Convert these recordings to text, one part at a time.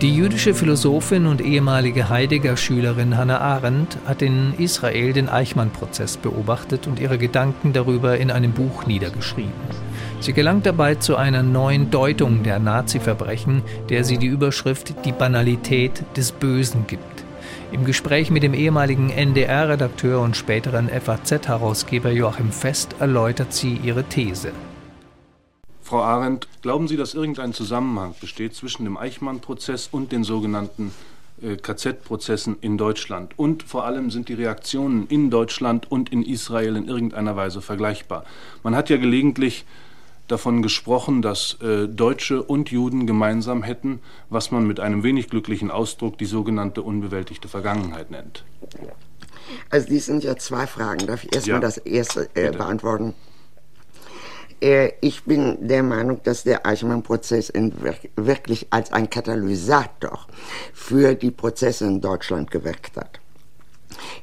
Die jüdische Philosophin und ehemalige Heidegger-Schülerin Hannah Arendt hat in Israel den Eichmann-Prozess beobachtet und ihre Gedanken darüber in einem Buch niedergeschrieben. Sie gelangt dabei zu einer neuen Deutung der Nazi-Verbrechen, der sie die Überschrift Die Banalität des Bösen gibt. Im Gespräch mit dem ehemaligen NDR-Redakteur und späteren FAZ-Herausgeber Joachim Fest erläutert sie ihre These. Frau Arendt, glauben Sie, dass irgendein Zusammenhang besteht zwischen dem Eichmann-Prozess und den sogenannten äh, KZ-Prozessen in Deutschland? Und vor allem sind die Reaktionen in Deutschland und in Israel in irgendeiner Weise vergleichbar? Man hat ja gelegentlich davon gesprochen, dass äh, Deutsche und Juden gemeinsam hätten, was man mit einem wenig glücklichen Ausdruck die sogenannte unbewältigte Vergangenheit nennt. Also dies sind ja zwei Fragen. Darf ich erstmal ja. das erste äh, beantworten? Äh, ich bin der Meinung, dass der Eichmann-Prozess wirklich als ein Katalysator für die Prozesse in Deutschland gewirkt hat.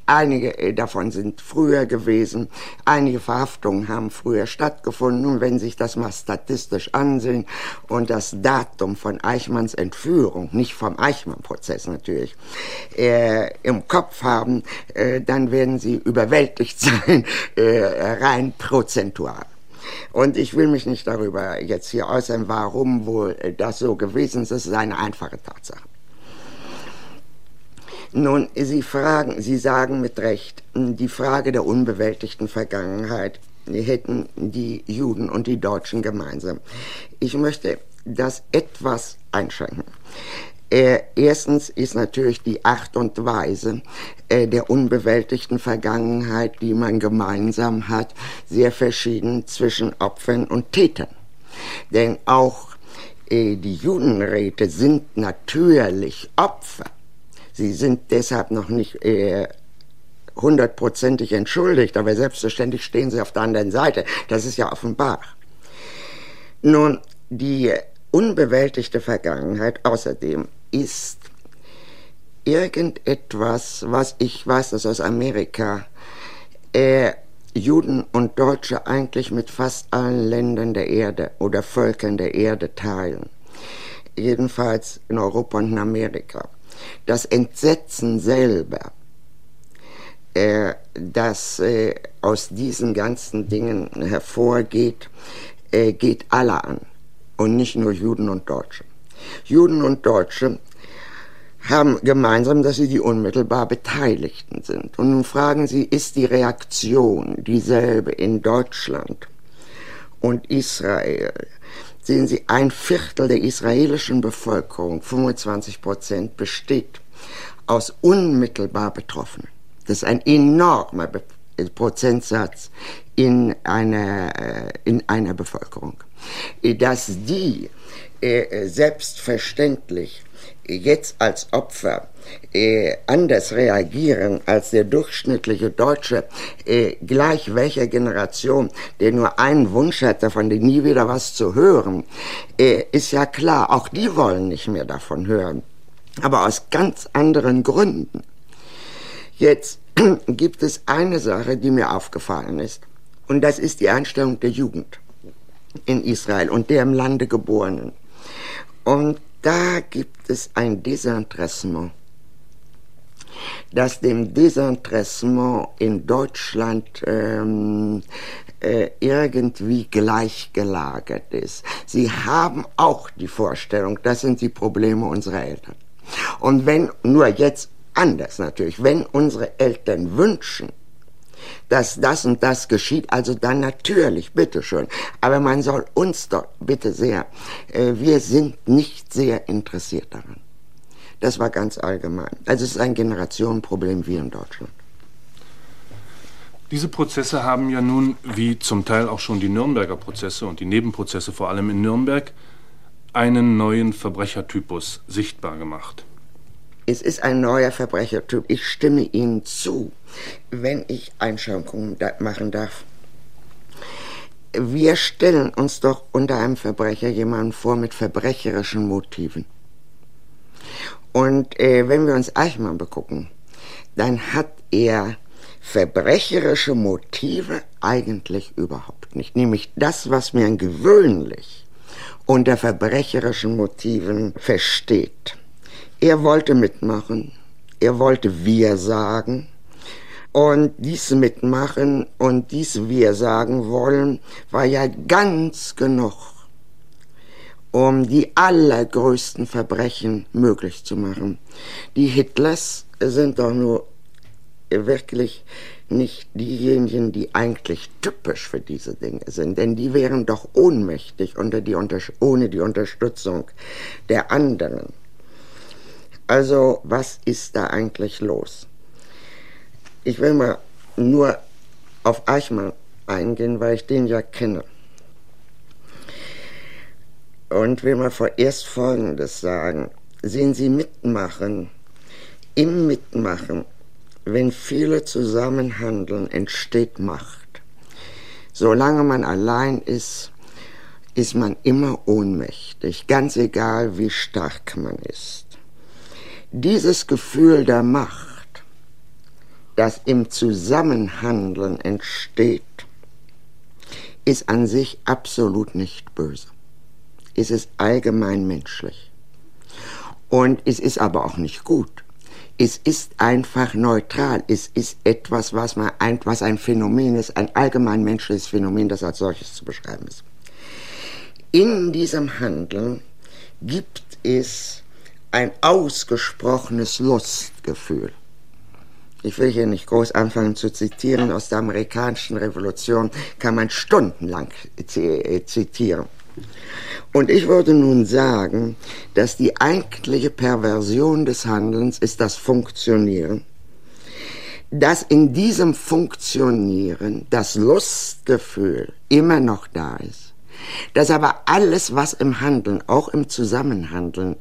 Einige äh, davon sind früher gewesen, einige Verhaftungen haben früher stattgefunden und wenn sich das mal statistisch ansehen und das Datum von Eichmanns Entführung, nicht vom Eichmann-Prozess natürlich, äh, im Kopf haben, äh, dann werden Sie überwältigt sein, äh, rein prozentual. Und ich will mich nicht darüber jetzt hier äußern, warum wohl das so gewesen ist. Das ist eine einfache Tatsache. Nun, Sie fragen, Sie sagen mit Recht, die Frage der unbewältigten Vergangenheit hätten die Juden und die Deutschen gemeinsam. Ich möchte das etwas einschränken. Äh, erstens ist natürlich die Art und Weise äh, der unbewältigten Vergangenheit, die man gemeinsam hat, sehr verschieden zwischen Opfern und Tätern. Denn auch äh, die Judenräte sind natürlich Opfer. Sie sind deshalb noch nicht äh, hundertprozentig entschuldigt, aber selbstverständlich stehen sie auf der anderen Seite. Das ist ja offenbar. Nun, die unbewältigte Vergangenheit außerdem ist irgendetwas, was ich weiß, das aus Amerika, äh, Juden und Deutsche eigentlich mit fast allen Ländern der Erde oder Völkern der Erde teilen. Jedenfalls in Europa und in Amerika. Das Entsetzen selber, äh, das äh, aus diesen ganzen Dingen hervorgeht, äh, geht alle an und nicht nur Juden und Deutsche. Juden und Deutsche haben gemeinsam, dass sie die unmittelbar Beteiligten sind. Und nun fragen Sie, ist die Reaktion dieselbe in Deutschland und Israel? Sehen Sie, ein Viertel der israelischen Bevölkerung, 25 Prozent, besteht aus unmittelbar Betroffenen. Das ist ein enormer Prozentsatz in einer, äh, in einer Bevölkerung dass die äh, selbstverständlich jetzt als Opfer äh, anders reagieren als der durchschnittliche Deutsche, äh, gleich welcher Generation, der nur einen Wunsch hat, davon nie wieder was zu hören, äh, ist ja klar, auch die wollen nicht mehr davon hören, aber aus ganz anderen Gründen. Jetzt gibt es eine Sache, die mir aufgefallen ist, und das ist die Einstellung der Jugend in Israel und der im Lande Geborenen. Und da gibt es ein Desinteressement, das dem Desinteressement in Deutschland ähm, äh, irgendwie gleichgelagert ist. Sie haben auch die Vorstellung, das sind die Probleme unserer Eltern. Und wenn, nur jetzt anders natürlich, wenn unsere Eltern wünschen, dass das und das geschieht, also dann natürlich, bitteschön. Aber man soll uns doch, bitte sehr, äh, wir sind nicht sehr interessiert daran. Das war ganz allgemein. Also es ist ein Generationenproblem wie in Deutschland. Diese Prozesse haben ja nun, wie zum Teil auch schon die Nürnberger Prozesse und die Nebenprozesse vor allem in Nürnberg, einen neuen Verbrechertypus sichtbar gemacht. Es ist ein neuer Verbrechertyp. Ich stimme Ihnen zu, wenn ich Einschränkungen machen darf. Wir stellen uns doch unter einem Verbrecher jemanden vor mit verbrecherischen Motiven. Und äh, wenn wir uns Eichmann begucken, dann hat er verbrecherische Motive eigentlich überhaupt nicht. Nämlich das, was man gewöhnlich unter verbrecherischen Motiven versteht Er wollte mitmachen. Er wollte wir sagen. Und dies mitmachen und dies wir sagen wollen, war ja ganz genug, um die allergrößten Verbrechen möglich zu machen. Die Hitlers sind doch nur wirklich nicht diejenigen, die eigentlich typisch für diese Dinge sind, denn die wären doch ohnmächtig unter die ohne die Unterstützung der anderen. Also was ist da eigentlich los? Ich will mal nur auf Eichmann eingehen, weil ich den ja kenne. Und will mal vorerst Folgendes sagen. Sehen Sie mitmachen, im Mitmachen, wenn viele zusammenhandeln, entsteht Macht. Solange man allein ist, ist man immer ohnmächtig, ganz egal wie stark man ist. Dieses Gefühl der Macht das im Zusammenhandeln entsteht, ist an sich absolut nicht böse. Es ist allgemein menschlich. Und es ist aber auch nicht gut. Es ist einfach neutral. Es ist etwas, was, man was ein Phänomen ist, ein allgemein menschliches Phänomen, das als solches zu beschreiben ist. In diesem Handeln gibt es ein ausgesprochenes Lustgefühl. Ich will hier nicht groß anfangen zu zitieren. Aus der amerikanischen Revolution kann man stundenlang äh, zitieren. Und ich würde nun sagen, dass die eigentliche Perversion des Handelns ist das Funktionieren. Dass in diesem Funktionieren das Lustgefühl immer noch da ist. Dass aber alles, was im Handeln, auch im Zusammenhandeln,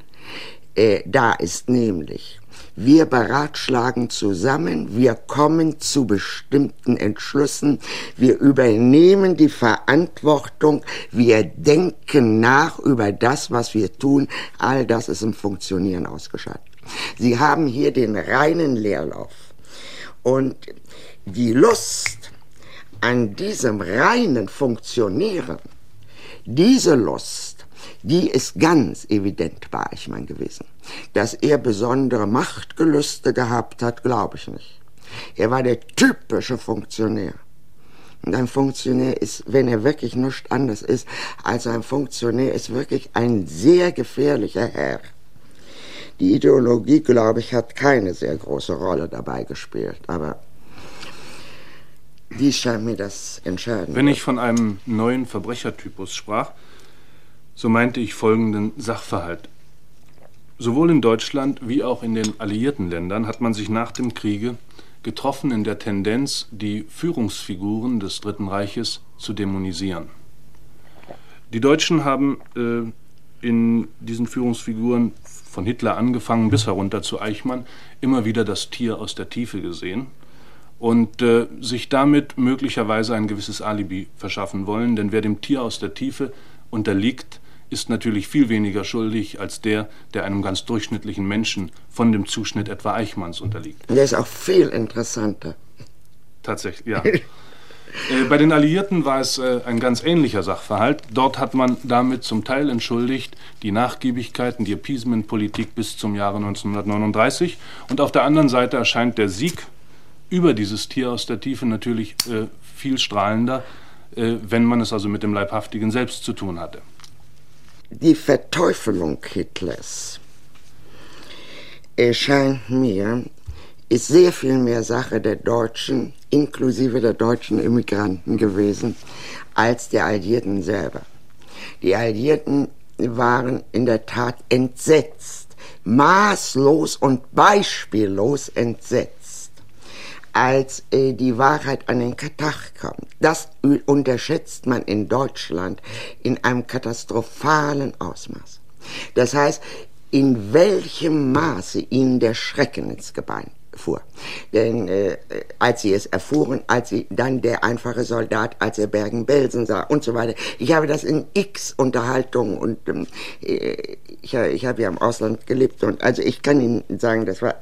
äh, da ist, nämlich wir beratschlagen zusammen, wir kommen zu bestimmten Entschlüssen, wir übernehmen die Verantwortung, wir denken nach über das, was wir tun. All das ist im Funktionieren ausgeschaltet. Sie haben hier den reinen Leerlauf. Und die Lust an diesem reinen Funktionieren, diese Lust, die ist ganz evident bei Eichmann gewesen. Dass er besondere Machtgelüste gehabt hat, glaube ich nicht. Er war der typische Funktionär. Und ein Funktionär ist, wenn er wirklich nichts anderes ist als ein Funktionär, ist wirklich ein sehr gefährlicher Herr. Die Ideologie, glaube ich, hat keine sehr große Rolle dabei gespielt, aber dies scheint mir das Entscheidende. Wenn ich von einem neuen Verbrechertypus sprach, so meinte ich folgenden Sachverhalt. Sowohl in Deutschland wie auch in den alliierten Ländern hat man sich nach dem Kriege getroffen in der Tendenz, die Führungsfiguren des Dritten Reiches zu dämonisieren. Die Deutschen haben äh, in diesen Führungsfiguren von Hitler angefangen bis herunter zu Eichmann immer wieder das Tier aus der Tiefe gesehen und äh, sich damit möglicherweise ein gewisses Alibi verschaffen wollen, denn wer dem Tier aus der Tiefe unterliegt, ist natürlich viel weniger schuldig als der, der einem ganz durchschnittlichen Menschen von dem Zuschnitt etwa Eichmanns unterliegt. Der ist auch viel interessanter. Tatsächlich, ja. äh, bei den Alliierten war es äh, ein ganz ähnlicher Sachverhalt. Dort hat man damit zum Teil entschuldigt die Nachgiebigkeiten, die Appeasement-Politik bis zum Jahre 1939. Und auf der anderen Seite erscheint der Sieg über dieses Tier aus der Tiefe natürlich äh, viel strahlender, wenn man es also mit dem Leibhaftigen selbst zu tun hatte die Verteufelung Hitlers erscheint mir, ist sehr viel mehr Sache der Deutschen, inklusive der deutschen Immigranten gewesen, als der Alliierten selber. Die Alliierten waren in der Tat entsetzt, maßlos und beispiellos entsetzt als äh, die Wahrheit an den Tag kommt. Das unterschätzt man in Deutschland in einem katastrophalen Ausmaß. Das heißt, in welchem Maße ihnen der Schrecken ins Gebein fuhr. Denn äh, als sie es erfuhren, als sie dann der einfache Soldat, als er Bergen-Belsen sah und so weiter. Ich habe das in x Unterhaltungen und ähm, äh, ich, ich habe ja im Ausland gelebt und also ich kann Ihnen sagen, das war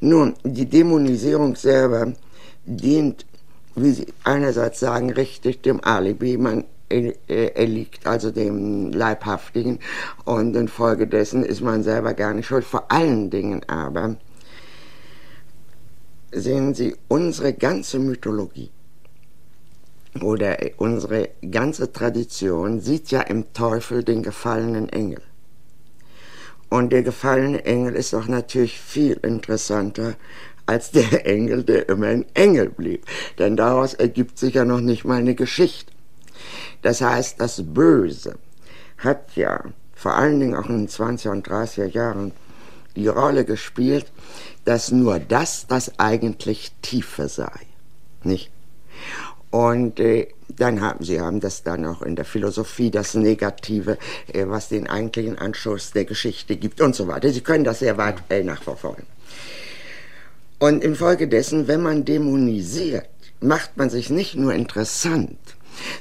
nun, die Dämonisierung selber dient, wie Sie einerseits sagen, richtig dem Alibi. Man er liegt also dem Leibhaftigen und infolgedessen ist man selber gar nicht schuld. Vor allen Dingen aber sehen Sie unsere ganze Mythologie oder unsere ganze Tradition sieht ja im Teufel den gefallenen Engel. Und der gefallene Engel ist doch natürlich viel interessanter als der Engel, der immer ein Engel blieb. Denn daraus ergibt sich ja noch nicht mal eine Geschichte. Das heißt, das Böse hat ja vor allen Dingen auch in den 20er und 30er Jahren die Rolle gespielt, dass nur das das eigentlich Tiefe sei. Nicht? Und äh, dann haben sie haben das dann auch in der Philosophie, das Negative, äh, was den eigentlichen Anschluss der Geschichte gibt und so weiter. Sie können das sehr weit äh, nachverfolgen. Und infolgedessen, wenn man dämonisiert, macht man sich nicht nur interessant,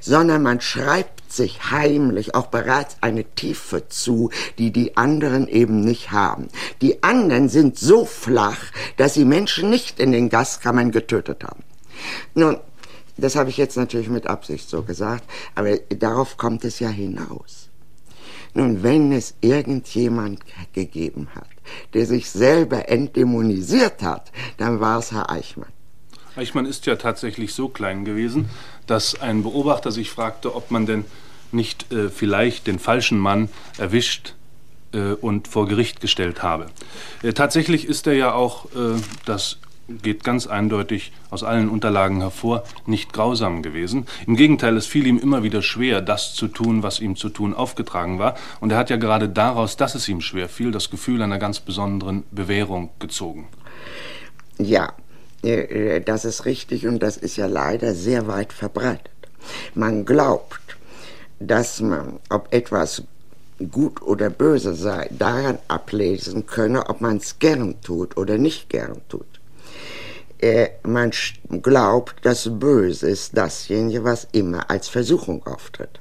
sondern man schreibt sich heimlich auch bereits eine Tiefe zu, die die anderen eben nicht haben. Die anderen sind so flach, dass sie Menschen nicht in den Gaskammern getötet haben. Nun, das habe ich jetzt natürlich mit Absicht so gesagt, aber darauf kommt es ja hinaus. Nun, wenn es irgendjemand gegeben hat, der sich selber entdämonisiert hat, dann war es Herr Eichmann. Eichmann ist ja tatsächlich so klein gewesen, dass ein Beobachter sich fragte, ob man denn nicht äh, vielleicht den falschen Mann erwischt äh, und vor Gericht gestellt habe. Äh, tatsächlich ist er ja auch äh, das geht ganz eindeutig aus allen Unterlagen hervor, nicht grausam gewesen. Im Gegenteil, es fiel ihm immer wieder schwer, das zu tun, was ihm zu tun aufgetragen war. Und er hat ja gerade daraus, dass es ihm schwer fiel, das Gefühl einer ganz besonderen Bewährung gezogen. Ja, äh, äh, das ist richtig und das ist ja leider sehr weit verbreitet. Man glaubt, dass man, ob etwas gut oder böse sei, daran ablesen könne, ob man es gern tut oder nicht gern tut äh, man glaubt, das Böse ist dasjenige, was immer als Versuchung auftritt.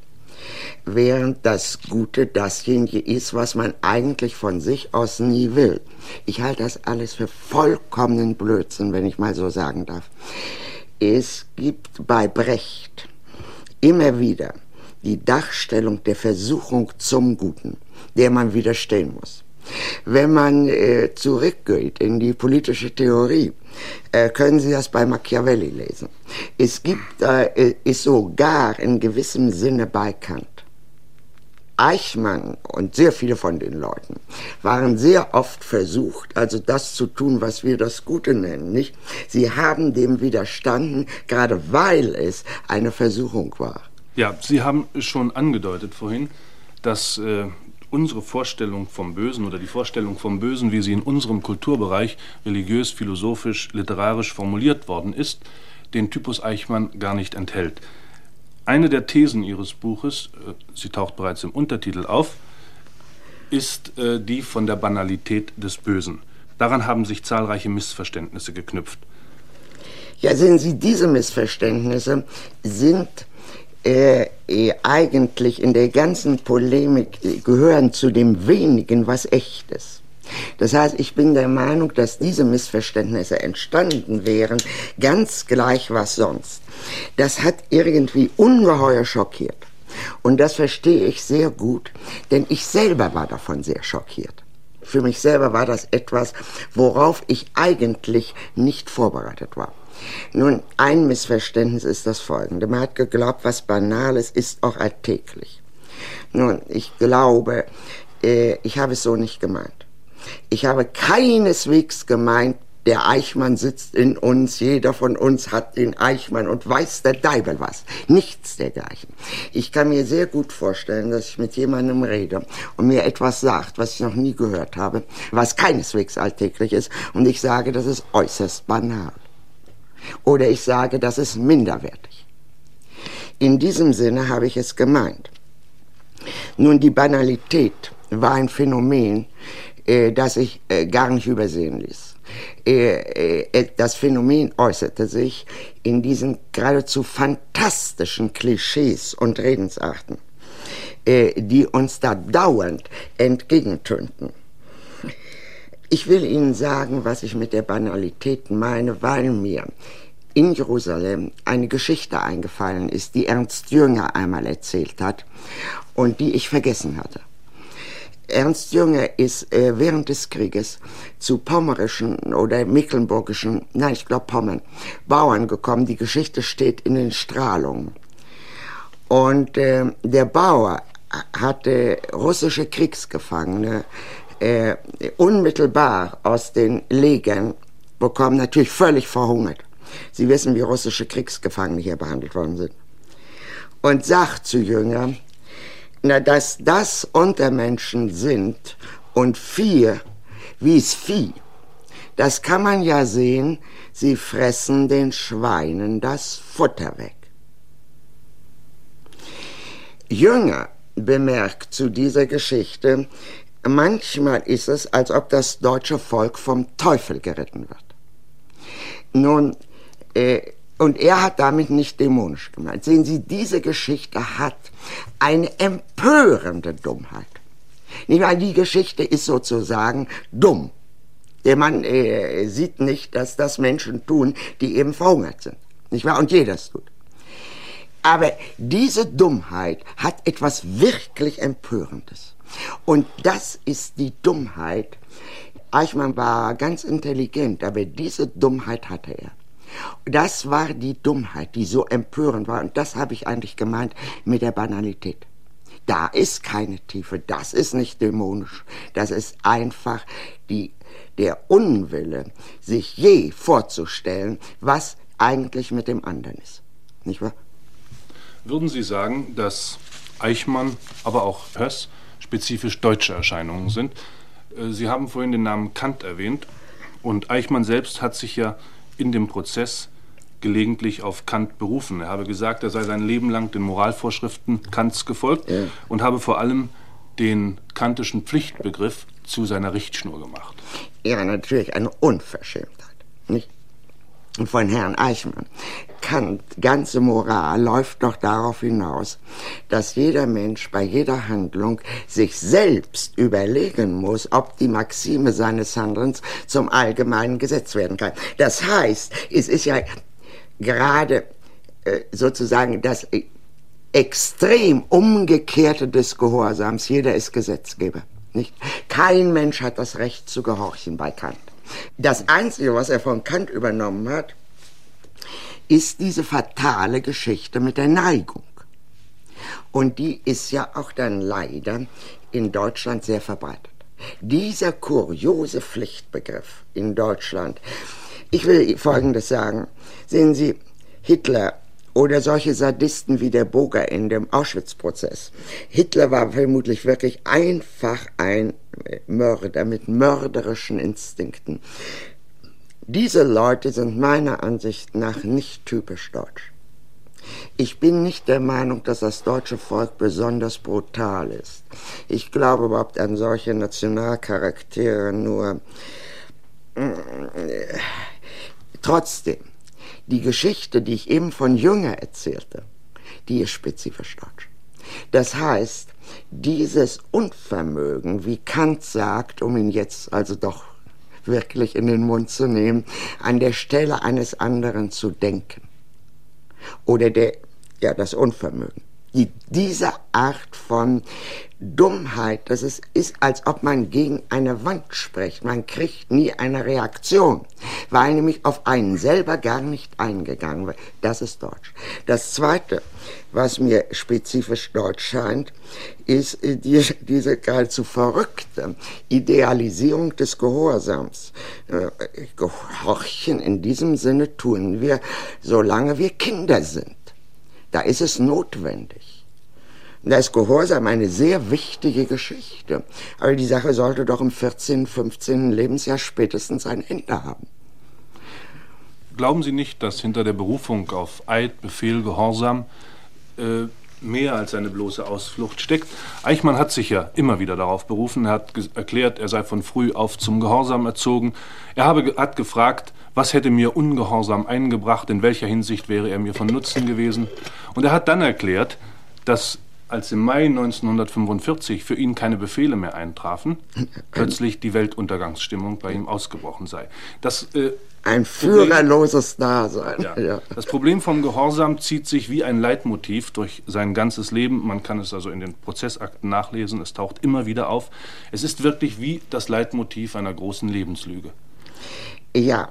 Während das Gute dasjenige ist, was man eigentlich von sich aus nie will. Ich halte das alles für vollkommenen Blödsinn, wenn ich mal so sagen darf. Es gibt bei Brecht immer wieder die Darstellung der Versuchung zum Guten, der man widerstehen muss. Wenn man äh, zurückgeht in die politische Theorie, äh, können Sie das bei Machiavelli lesen. Es gibt, äh, ist sogar in gewissem Sinne bei Kant. Eichmann und sehr viele von den Leuten waren sehr oft versucht, also das zu tun, was wir das Gute nennen, nicht? Sie haben dem widerstanden, gerade weil es eine Versuchung war. Ja, Sie haben schon angedeutet vorhin, dass äh, unsere Vorstellung vom Bösen oder die Vorstellung vom Bösen, wie sie in unserem Kulturbereich religiös, philosophisch, literarisch formuliert worden ist, den Typus Eichmann gar nicht enthält. Eine der Thesen Ihres Buches, äh, sie taucht bereits im Untertitel auf, ist äh, die von der Banalität des Bösen. Daran haben sich zahlreiche Missverständnisse geknüpft. Ja, sehen Sie, diese Missverständnisse sind äh, äh, eigentlich in der ganzen Polemik äh, gehören zu dem wenigen, was echt ist. Das heißt, ich bin der Meinung, dass diese Missverständnisse entstanden wären, ganz gleich was sonst. Das hat irgendwie ungeheuer schockiert. Und das verstehe ich sehr gut, denn ich selber war davon sehr schockiert. Für mich selber war das etwas, worauf ich eigentlich nicht vorbereitet war. Nun, ein Missverständnis ist das folgende. Man hat geglaubt, was Banales ist auch alltäglich. Nun, ich glaube, äh, ich habe es so nicht gemeint. Ich habe keineswegs gemeint, der Eichmann sitzt in uns, jeder von uns hat den Eichmann und weiß der Deibel was. Nichts dergleichen. Ich kann mir sehr gut vorstellen, dass ich mit jemandem rede und mir etwas sagt, was ich noch nie gehört habe, was keineswegs alltäglich ist und ich sage, das ist äußerst banal. Oder ich sage, das ist minderwertig. In diesem Sinne habe ich es gemeint. Nun, die Banalität war ein Phänomen, äh, das ich äh, gar nicht übersehen ließ. Äh, äh, das Phänomen äußerte sich in diesen geradezu fantastischen Klischees und Redensarten, äh, die uns da dauernd entgegentönten. Ich will Ihnen sagen, was ich mit der Banalität meine, weil mir in Jerusalem eine Geschichte eingefallen ist, die Ernst Jünger einmal erzählt hat und die ich vergessen hatte. Ernst Jünger ist äh, während des Krieges zu pommerischen oder mecklenburgischen, nein, ich glaube Pommern, Bauern gekommen. Die Geschichte steht in den Strahlungen. Und äh, der Bauer hatte russische Kriegsgefangene äh, unmittelbar aus den Legern bekommen, natürlich völlig verhungert. Sie wissen, wie russische Kriegsgefangene hier behandelt worden sind. Und sagt zu Jünger, na, dass das Untermenschen sind und vier wie es Vieh, das kann man ja sehen, sie fressen den Schweinen das Futter weg. Jünger bemerkt zu dieser Geschichte, manchmal ist es, als ob das deutsche Volk vom Teufel geritten wird. Nun, äh, und er hat damit nicht dämonisch gemeint. Sehen Sie, diese Geschichte hat eine empörende Dummheit. Nicht wahr? Die Geschichte ist sozusagen dumm. Der Mann äh, sieht nicht, dass das Menschen tun, die eben verhungert sind. Nicht wahr? Und jeder tut. Aber diese Dummheit hat etwas wirklich Empörendes. Und das ist die Dummheit. Eichmann war ganz intelligent, aber diese Dummheit hatte er. Das war die Dummheit, die so empörend war. Und das habe ich eigentlich gemeint mit der Banalität. Da ist keine Tiefe, das ist nicht dämonisch, das ist einfach die, der Unwille, sich je vorzustellen, was eigentlich mit dem anderen ist. Nicht wahr? Würden Sie sagen, dass Eichmann, aber auch Höss spezifisch deutsche Erscheinungen sind? Äh, Sie haben vorhin den Namen Kant erwähnt und Eichmann selbst hat sich ja in dem Prozess gelegentlich auf Kant berufen. Er habe gesagt, er sei sein Leben lang den Moralvorschriften Kants gefolgt ja. und habe vor allem den kantischen Pflichtbegriff zu seiner Richtschnur gemacht. Ja, natürlich eine Unverschämtheit, nicht? Von Herrn Eichmann. Kant, ganze Moral läuft doch darauf hinaus, dass jeder Mensch bei jeder Handlung sich selbst überlegen muss, ob die Maxime seines Handelns zum allgemeinen Gesetz werden kann. Das heißt, es ist ja gerade äh, sozusagen das extrem umgekehrte des Gehorsams. Jeder ist Gesetzgeber. Nicht? Kein Mensch hat das Recht zu gehorchen bei Kant. Das Einzige, was er von Kant übernommen hat, ist diese fatale Geschichte mit der Neigung. Und die ist ja auch dann leider in Deutschland sehr verbreitet. Dieser kuriose Pflichtbegriff in Deutschland. Ich will Folgendes sagen. Sehen Sie, Hitler oder solche Sadisten wie der Boger in dem Auschwitz-Prozess. Hitler war vermutlich wirklich einfach ein Mörder mit mörderischen Instinkten. Diese Leute sind meiner Ansicht nach nicht typisch deutsch. Ich bin nicht der Meinung, dass das deutsche Volk besonders brutal ist. Ich glaube überhaupt an solche Nationalcharaktere nur. Äh, trotzdem, die Geschichte, die ich eben von Jünger erzählte, die ist spezifisch deutsch. Das heißt, dieses Unvermögen, wie Kant sagt, um ihn jetzt also doch wirklich in den Mund zu nehmen, an der Stelle eines anderen zu denken. Oder der, ja, das Unvermögen. Die, diese Art von Dummheit, das ist, ist, als ob man gegen eine Wand spricht. Man kriegt nie eine Reaktion, weil nämlich auf einen selber gar nicht eingegangen wird. Das ist Deutsch. Das Zweite, was mir spezifisch deutsch scheint, ist äh, die, diese geradezu verrückte Idealisierung des Gehorsams. Äh, Gehorchen in diesem Sinne tun wir, solange wir Kinder sind. Da ist es notwendig. Da ist Gehorsam eine sehr wichtige Geschichte. Aber die Sache sollte doch im 14., 15. Lebensjahr spätestens ein Ende haben. Glauben Sie nicht, dass hinter der Berufung auf Eid, Befehl, Gehorsam äh, mehr als eine bloße Ausflucht steckt? Eichmann hat sich ja immer wieder darauf berufen. Er hat erklärt, er sei von früh auf zum Gehorsam erzogen. Er habe, hat gefragt, was hätte mir Ungehorsam eingebracht, in welcher Hinsicht wäre er mir von Nutzen gewesen. Und er hat dann erklärt, dass als im Mai 1945 für ihn keine Befehle mehr eintrafen, plötzlich die Weltuntergangsstimmung bei ihm ausgebrochen sei. Das, äh, ein führerloses Dasein. Ja. Ja. Das Problem vom Gehorsam zieht sich wie ein Leitmotiv durch sein ganzes Leben. Man kann es also in den Prozessakten nachlesen. Es taucht immer wieder auf. Es ist wirklich wie das Leitmotiv einer großen Lebenslüge. Ja,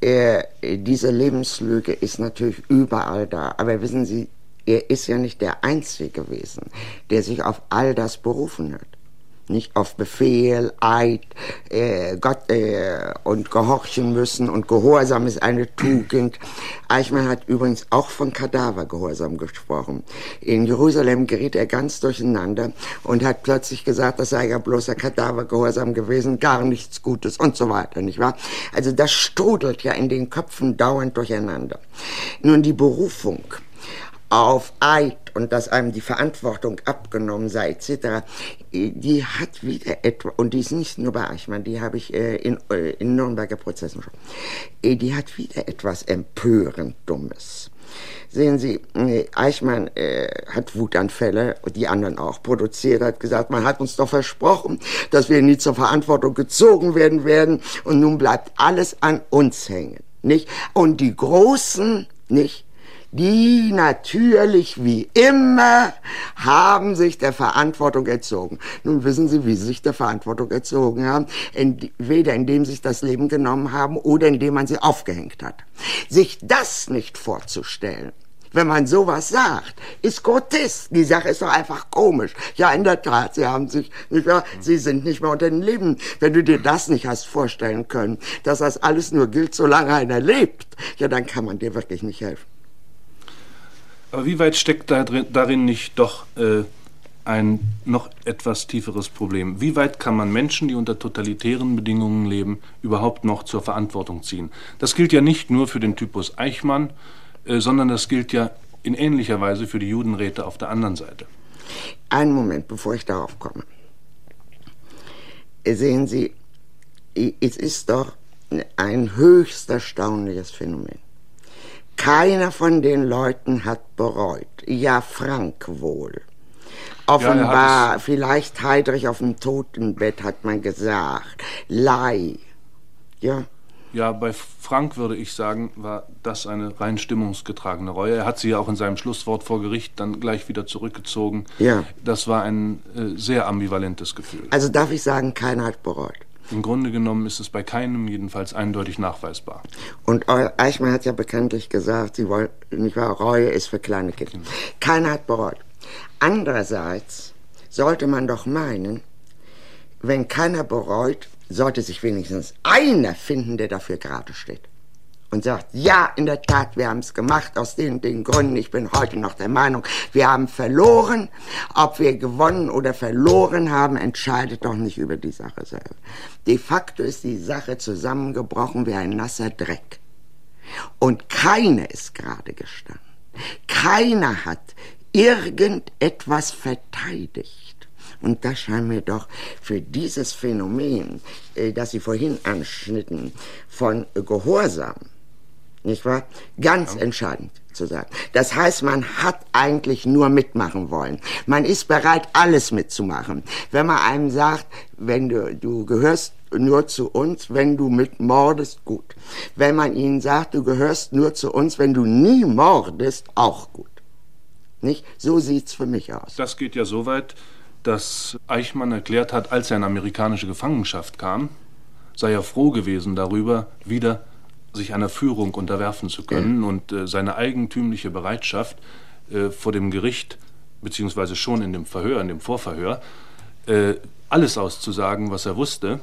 äh, diese Lebenslüge ist natürlich überall da. Aber wissen Sie, er ist ja nicht der Einzige gewesen, der sich auf all das berufen hat. Nicht auf Befehl, Eid, äh, Gott äh, und gehorchen müssen und Gehorsam ist eine Tugend. Eichmann hat übrigens auch von Kadavergehorsam gesprochen. In Jerusalem geriet er ganz durcheinander und hat plötzlich gesagt, das sei ja bloßer Kadavergehorsam gewesen, gar nichts Gutes und so weiter, nicht wahr? Also das strudelt ja in den Köpfen dauernd durcheinander. Nun die Berufung auf Eid und dass einem die Verantwortung abgenommen sei, etc., die hat wieder etwa, und die ist nicht nur bei Eichmann, die habe ich äh, in, äh, in Nürnberger Prozessen schon, äh, die hat wieder etwas empörend Dummes. Sehen Sie, äh, Eichmann äh, hat Wutanfälle die anderen auch produziert, hat gesagt, man hat uns doch versprochen, dass wir nie zur Verantwortung gezogen werden werden und nun bleibt alles an uns hängen, nicht? Und die Großen, nicht? Die natürlich wie immer haben sich der Verantwortung erzogen. Nun wissen Sie, wie sie sich der Verantwortung erzogen haben. Entweder indem sie sich das Leben genommen haben oder indem man sie aufgehängt hat. Sich das nicht vorzustellen, wenn man sowas sagt, ist grotesk. Die Sache ist doch einfach komisch. Ja, in der Tat, sie haben sich, nicht wahr? sie sind nicht mehr unter den Leben. Wenn du dir das nicht hast vorstellen können, dass das alles nur gilt, solange einer lebt, ja, dann kann man dir wirklich nicht helfen. Aber wie weit steckt da drin, darin nicht doch äh, ein noch etwas tieferes Problem? Wie weit kann man Menschen, die unter totalitären Bedingungen leben, überhaupt noch zur Verantwortung ziehen? Das gilt ja nicht nur für den Typus Eichmann, äh, sondern das gilt ja in ähnlicher Weise für die Judenräte auf der anderen Seite. Einen Moment, bevor ich darauf komme. Sehen Sie, es ist doch ein höchst erstaunliches Phänomen. Keiner von den Leuten hat bereut. Ja, Frank wohl. Offenbar, ja, vielleicht Heidrich auf dem Totenbett, hat man gesagt. Lei. Ja. Ja, bei Frank würde ich sagen, war das eine rein stimmungsgetragene Reue. Er hat sie ja auch in seinem Schlusswort vor Gericht dann gleich wieder zurückgezogen. Ja. Das war ein äh, sehr ambivalentes Gefühl. Also darf ich sagen, keiner hat bereut. Im Grunde genommen ist es bei keinem jedenfalls eindeutig nachweisbar. Und Eichmann hat ja bekanntlich gesagt, sie wollen, nicht wahr, Reue ist für kleine Kinder. Genau. Keiner hat bereut. Andererseits sollte man doch meinen, wenn keiner bereut, sollte sich wenigstens einer finden, der dafür gerade steht und sagt, ja, in der Tat, wir haben es gemacht aus den, den Gründen. Ich bin heute noch der Meinung, wir haben verloren. Ob wir gewonnen oder verloren haben, entscheidet doch nicht über die Sache selber. De facto ist die Sache zusammengebrochen wie ein nasser Dreck. Und keiner ist gerade gestanden. Keiner hat irgendetwas verteidigt. Und das scheint mir doch für dieses Phänomen, äh, das Sie vorhin anschnitten, von Gehorsam, nicht wahr? Ganz ja. entscheidend zu sagen. Das heißt, man hat eigentlich nur mitmachen wollen. Man ist bereit, alles mitzumachen. Wenn man einem sagt, wenn du, du gehörst nur zu uns, wenn du mit mordest, gut. Wenn man ihnen sagt, du gehörst nur zu uns, wenn du nie mordest, auch gut. Nicht? So sieht's für mich aus. Das geht ja so weit, dass Eichmann erklärt hat, als er in amerikanische Gefangenschaft kam, sei er froh gewesen darüber, wieder sich einer Führung unterwerfen zu können und äh, seine eigentümliche Bereitschaft äh, vor dem Gericht, beziehungsweise schon in dem Verhör, in dem Vorverhör, äh, alles auszusagen, was er wusste,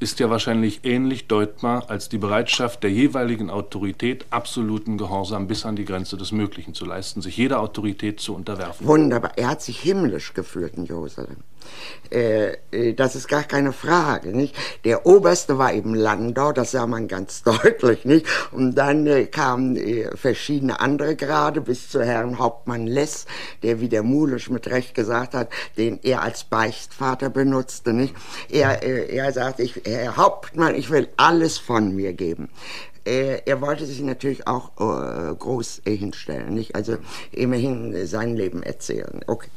ist ja wahrscheinlich ähnlich deutbar als die Bereitschaft der jeweiligen Autorität, absoluten Gehorsam bis an die Grenze des Möglichen zu leisten, sich jeder Autorität zu unterwerfen. Wunderbar. Er hat sich himmlisch gefühlt in Jerusalem. Äh, äh, das ist gar keine Frage, nicht? Der Oberste war eben Landau, das sah man ganz deutlich, nicht? Und dann äh, kamen äh, verschiedene andere Grade bis zu Herrn Hauptmann Less, der, wie der Mulisch mit Recht gesagt hat, den er als Beichtvater benutzte, nicht? Er, äh, er sagte, ich, Herr Hauptmann, ich will alles von mir geben. er, er, wollte sich natürlich auch äh, groß hinstellen, nicht? Also immerhin sein Leben erzählen. Okay.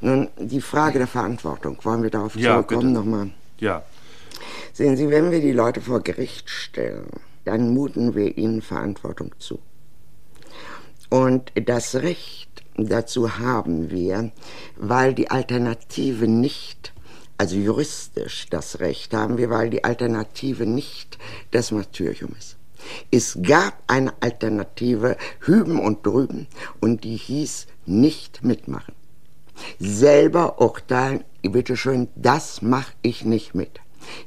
Nun, die Frage der Verantwortung, wollen wir darauf ja, zurückkommen nochmal? Ja. Sehen Sie, wenn wir die Leute vor Gericht stellen, dann muten wir ihnen Verantwortung zu. Und das Recht dazu haben wir, weil die Alternative nicht, also juristisch das Recht haben wir, weil die Alternative nicht das Martyrium ist. Es gab eine Alternative hüben und drüben und die hieß nicht mitmachen. Selber urteilen, bitteschön, das mache ich nicht mit.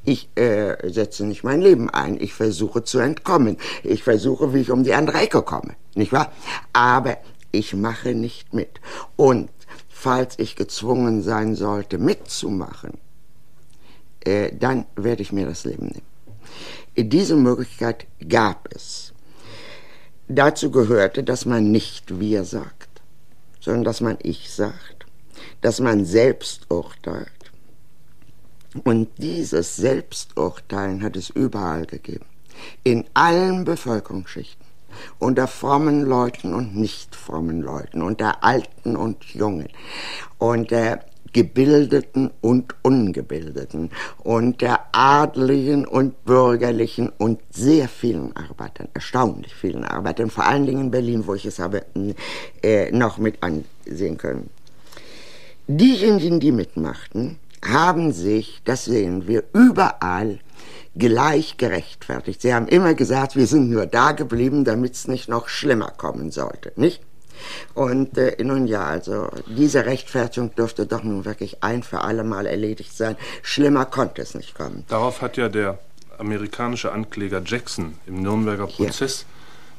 Ich äh, setze nicht mein Leben ein. Ich versuche zu entkommen. Ich versuche, wie ich um die andere Ecke komme. Nicht wahr? Aber ich mache nicht mit. Und falls ich gezwungen sein sollte, mitzumachen, äh, dann werde ich mir das Leben nehmen. Diese Möglichkeit gab es. Dazu gehörte, dass man nicht wir sagt, sondern dass man ich sagt, dass man selbst urteilt, und dieses Selbsturteilen hat es überall gegeben. In allen Bevölkerungsschichten. Unter frommen Leuten und nicht frommen Leuten. Unter Alten und Jungen. Unter Gebildeten und Ungebildeten. Unter Adligen und Bürgerlichen und sehr vielen Arbeitern. Erstaunlich vielen Arbeitern. Vor allen Dingen in Berlin, wo ich es habe äh, noch mit ansehen können. Diejenigen, die mitmachten, haben sich, das sehen wir überall, gleich gerechtfertigt. Sie haben immer gesagt, wir sind nur da geblieben, damit es nicht noch schlimmer kommen sollte, nicht? Und äh, nun ja, also diese Rechtfertigung dürfte doch nun wirklich ein für alle Mal erledigt sein. Schlimmer konnte es nicht kommen. Darauf hat ja der amerikanische Ankläger Jackson im Nürnberger Prozess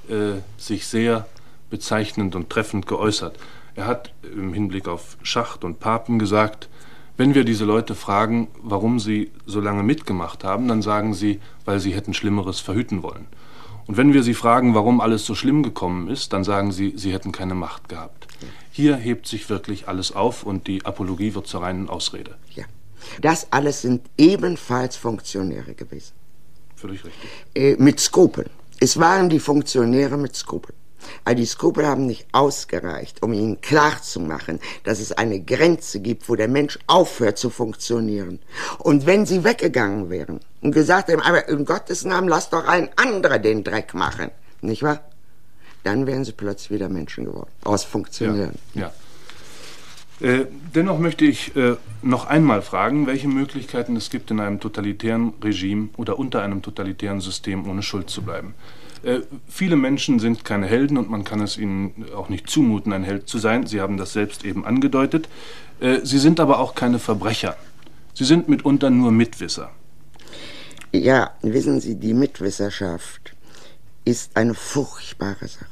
ja. äh, sich sehr bezeichnend und treffend geäußert. Er hat im Hinblick auf Schacht und Papen gesagt, wenn wir diese Leute fragen, warum sie so lange mitgemacht haben, dann sagen sie, weil sie hätten Schlimmeres verhüten wollen. Und wenn wir sie fragen, warum alles so schlimm gekommen ist, dann sagen sie, sie hätten keine Macht gehabt. Hier hebt sich wirklich alles auf und die Apologie wird zur reinen Ausrede. Ja. Das alles sind ebenfalls Funktionäre gewesen. Völlig richtig. Äh, mit Skrupeln. Es waren die Funktionäre mit Skrupeln. Aber die Skrupel haben nicht ausgereicht, um ihnen klarzumachen, dass es eine Grenze gibt, wo der Mensch aufhört zu funktionieren. Und wenn sie weggegangen wären und gesagt hätten, aber in Gottes Namen lass doch ein anderer den Dreck machen, nicht wahr? Dann wären sie plötzlich wieder Menschen geworden, aus Funktionären. Ja. ja. Äh, dennoch möchte ich äh, noch einmal fragen, welche Möglichkeiten es gibt, in einem totalitären Regime oder unter einem totalitären System ohne Schuld zu bleiben. Äh, viele Menschen sind keine Helden und man kann es ihnen auch nicht zumuten, ein Held zu sein. Sie haben das selbst eben angedeutet. Äh, sie sind aber auch keine Verbrecher. Sie sind mitunter nur Mitwisser. Ja, wissen Sie, die Mitwisserschaft ist eine furchtbare Sache.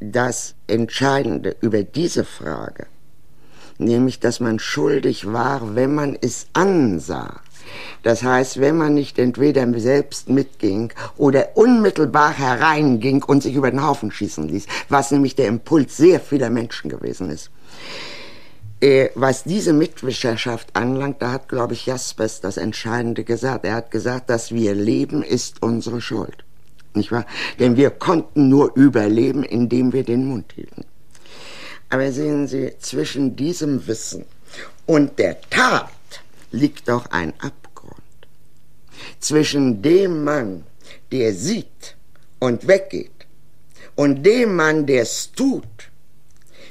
Das Entscheidende über diese Frage, nämlich dass man schuldig war, wenn man es ansah, das heißt, wenn man nicht entweder selbst mitging oder unmittelbar hereinging und sich über den Haufen schießen ließ, was nämlich der Impuls sehr vieler Menschen gewesen ist. Äh, was diese Mitwischerschaft anlangt, da hat, glaube ich, Jaspers das Entscheidende gesagt. Er hat gesagt, dass wir leben, ist unsere Schuld. Nicht wahr? Denn wir konnten nur überleben, indem wir den Mund hielten. Aber sehen Sie, zwischen diesem Wissen und der Tat liegt auch ein Abgrund. Zwischen dem Mann, der sieht und weggeht, und dem Mann, der es tut.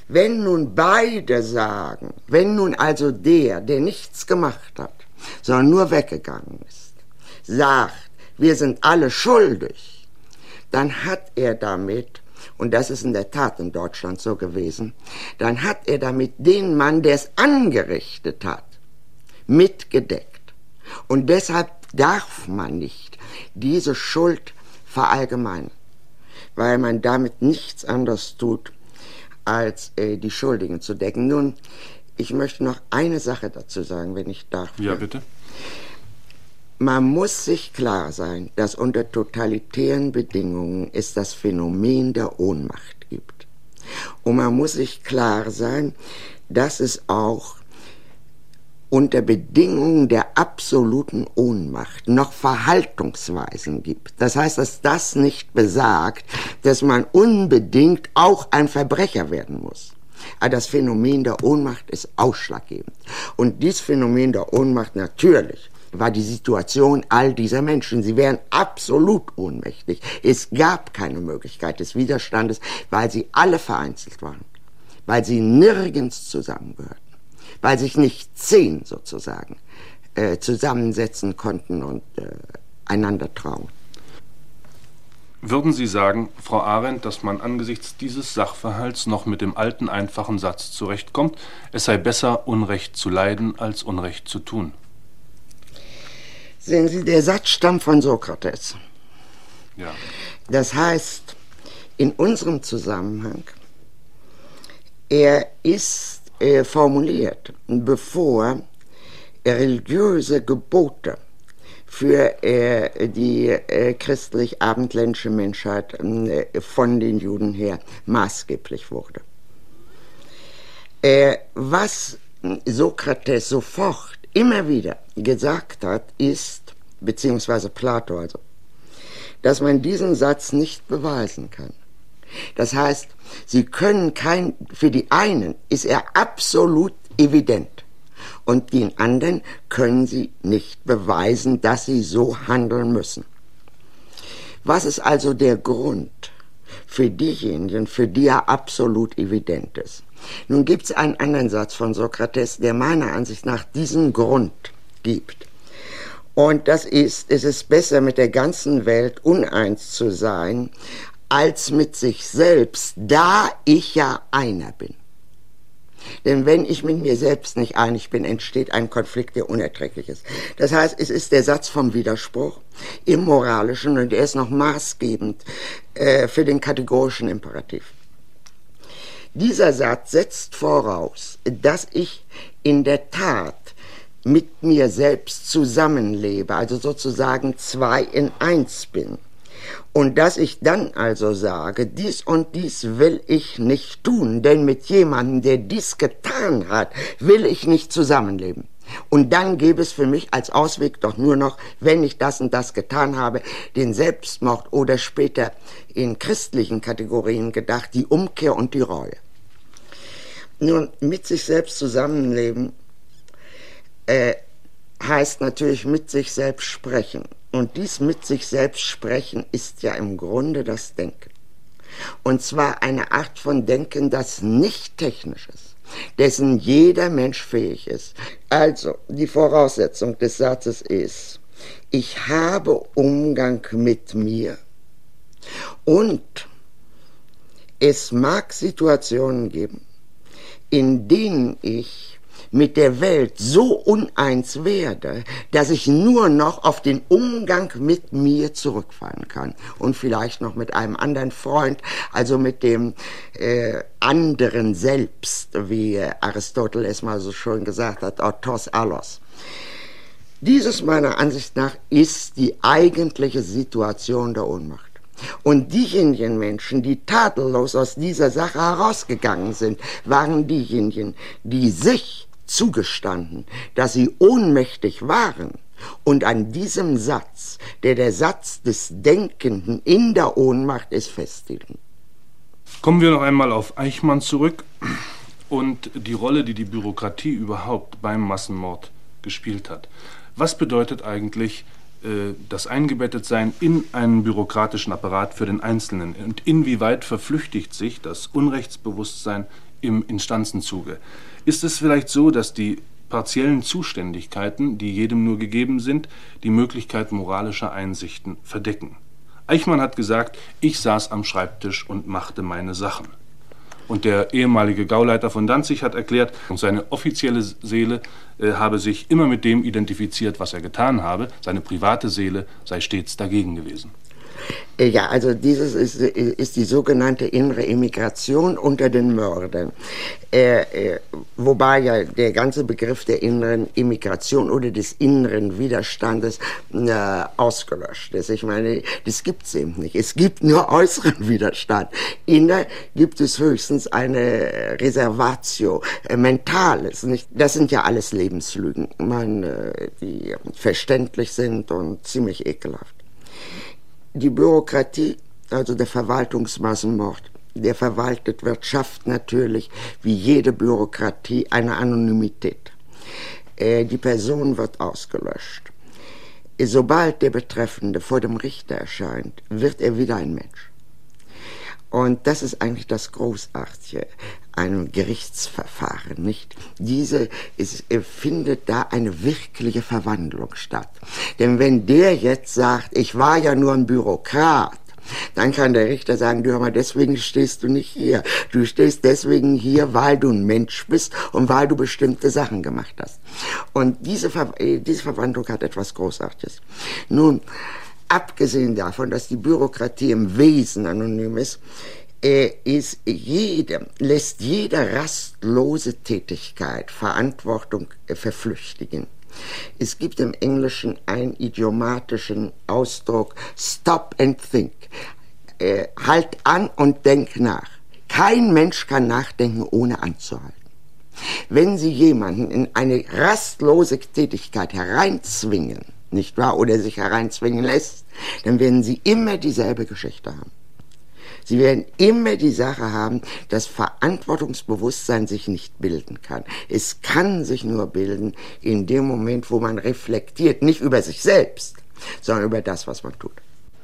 Wenn nun beide sagen, wenn nun also der, der nichts gemacht hat, sondern nur weggegangen ist, sagt, wir sind alle schuldig, dann hat er damit, und das ist in der Tat in Deutschland so gewesen, dann hat er damit den Mann, der es angerichtet hat, mitgedeckt. Und deshalb darf man nicht diese Schuld verallgemeinern, weil man damit nichts anderes tut, als äh, die Schuldigen zu decken. Nun, ich möchte noch eine Sache dazu sagen, wenn ich darf. Ja, bitte. Man muss sich klar sein, dass unter totalitären Bedingungen es das Phänomen der Ohnmacht gibt. Und man muss sich klar sein, dass es auch unter Bedingungen der absoluten Ohnmacht noch Verhaltungsweisen gibt. Das heißt, dass das nicht besagt, dass man unbedingt auch ein Verbrecher werden muss. Aber das Phänomen der Ohnmacht ist ausschlaggebend. Und dieses Phänomen der Ohnmacht natürlich war die Situation all dieser Menschen. Sie wären absolut ohnmächtig. Es gab keine Möglichkeit des Widerstandes, weil sie alle vereinzelt waren, weil sie nirgends zusammengehörten weil sich nicht zehn sozusagen äh, zusammensetzen konnten und äh, einander trauen. Würden Sie sagen, Frau Arendt, dass man angesichts dieses Sachverhalts noch mit dem alten einfachen Satz zurechtkommt, es sei besser, Unrecht zu leiden, als Unrecht zu tun? Sehen Sie, der Satz stammt von Sokrates. Ja. Das heißt, in unserem Zusammenhang, er ist äh, formuliert, bevor religiöse Gebote für äh, die äh, christlich-abendländische Menschheit äh, von den Juden her maßgeblich wurde. Was Sokrates sofort immer wieder gesagt hat, ist, beziehungsweise Plato also, dass man diesen Satz nicht beweisen kann. Das heißt, sie können kein, für die einen ist er absolut evident und den anderen können sie nicht beweisen, dass sie so handeln müssen. Was ist also der Grund für diejenigen, für die er absolut evident ist? Nun gibt es einen anderen Satz von Sokrates, der meiner Ansicht nach diesen Grund gibt. Und das ist, es ist besser mit der ganzen Welt uneins zu sein, als mit sich selbst, da ich ja einer bin. Denn wenn ich mit mir selbst nicht einig bin, entsteht ein Konflikt, der unerträglich ist. Das heißt, es ist der Satz vom Widerspruch im Moralischen und er ist noch maßgebend äh, für den kategorischen Imperativ. Dieser Satz setzt voraus, dass ich in der Tat mit mir selbst zusammenlebe, also sozusagen zwei in eins bin. Und dass ich dann also sage, dies und dies will ich nicht tun, denn mit jemandem, der dies getan hat, will ich nicht zusammenleben. Und dann gäbe es für mich als Ausweg doch nur noch, wenn ich das und das getan habe, den Selbstmord oder später in christlichen Kategorien gedacht, die Umkehr und die Reue. Nun, mit sich selbst zusammenleben äh, heißt natürlich mit sich selbst sprechen. Und dies mit sich selbst sprechen ist ja im Grunde das Denken. Und zwar eine Art von Denken, das nicht technisch ist, dessen jeder Mensch fähig ist. Also, die Voraussetzung des Satzes ist, ich habe Umgang mit mir. Und es mag Situationen geben, in denen ich mit der Welt so uneins werde, dass ich nur noch auf den Umgang mit mir zurückfallen kann und vielleicht noch mit einem anderen Freund, also mit dem äh, anderen Selbst, wie Aristoteles mal so schön gesagt hat, autos allos. Dieses meiner Ansicht nach ist die eigentliche Situation der Ohnmacht. Und diejenigen Menschen, die tadellos aus dieser Sache herausgegangen sind, waren diejenigen, die sich zugestanden, dass sie ohnmächtig waren und an diesem Satz, der der Satz des Denkenden in der Ohnmacht ist, festhielten. Kommen wir noch einmal auf Eichmann zurück und die Rolle, die die Bürokratie überhaupt beim Massenmord gespielt hat. Was bedeutet eigentlich äh, das Eingebettetsein in einen bürokratischen Apparat für den Einzelnen und inwieweit verflüchtigt sich das Unrechtsbewusstsein im Instanzenzuge? Ist es vielleicht so, dass die partiellen Zuständigkeiten, die jedem nur gegeben sind, die Möglichkeit moralischer Einsichten verdecken? Eichmann hat gesagt, ich saß am Schreibtisch und machte meine Sachen. Und der ehemalige Gauleiter von Danzig hat erklärt, seine offizielle Seele äh, habe sich immer mit dem identifiziert, was er getan habe, seine private Seele sei stets dagegen gewesen. Äh, ja, also dieses ist, ist die sogenannte innere Immigration unter den Mördern. Äh, äh, wobei ja der ganze Begriff der inneren Immigration oder des inneren Widerstandes äh, ausgelöscht ist. Ich meine, das gibt es eben nicht. Es gibt nur äußeren Widerstand. Inner gibt es höchstens eine Reservatio, äh, mentales. Nicht? Das sind ja alles Lebenslügen, man, äh, die verständlich sind und ziemlich ekelhaft. Die Bürokratie, also der Verwaltungsmassenmord, der verwaltet wird, schafft natürlich wie jede Bürokratie eine Anonymität. Äh, die Person wird ausgelöscht. Sobald der Betreffende vor dem Richter erscheint, wird er wieder ein Mensch. Und das ist eigentlich das Großartige einem Gerichtsverfahren, nicht? Diese, es findet da eine wirkliche Verwandlung statt. Denn wenn der jetzt sagt, ich war ja nur ein Bürokrat, dann kann der Richter sagen, du hör mal, deswegen stehst du nicht hier. Du stehst deswegen hier, weil du ein Mensch bist und weil du bestimmte Sachen gemacht hast. Und diese, Ver äh, diese Verwandlung hat etwas Großartiges. Nun, abgesehen davon, dass die Bürokratie im Wesen anonym ist, ist jede, lässt jede rastlose Tätigkeit Verantwortung äh, verflüchtigen. Es gibt im Englischen einen idiomatischen Ausdruck, stop and think. Äh, halt an und denk nach. Kein Mensch kann nachdenken, ohne anzuhalten. Wenn Sie jemanden in eine rastlose Tätigkeit hereinzwingen, nicht wahr, oder sich hereinzwingen lässt, dann werden Sie immer dieselbe Geschichte haben. Sie werden immer die Sache haben, dass Verantwortungsbewusstsein sich nicht bilden kann. Es kann sich nur bilden in dem Moment, wo man reflektiert, nicht über sich selbst, sondern über das, was man tut.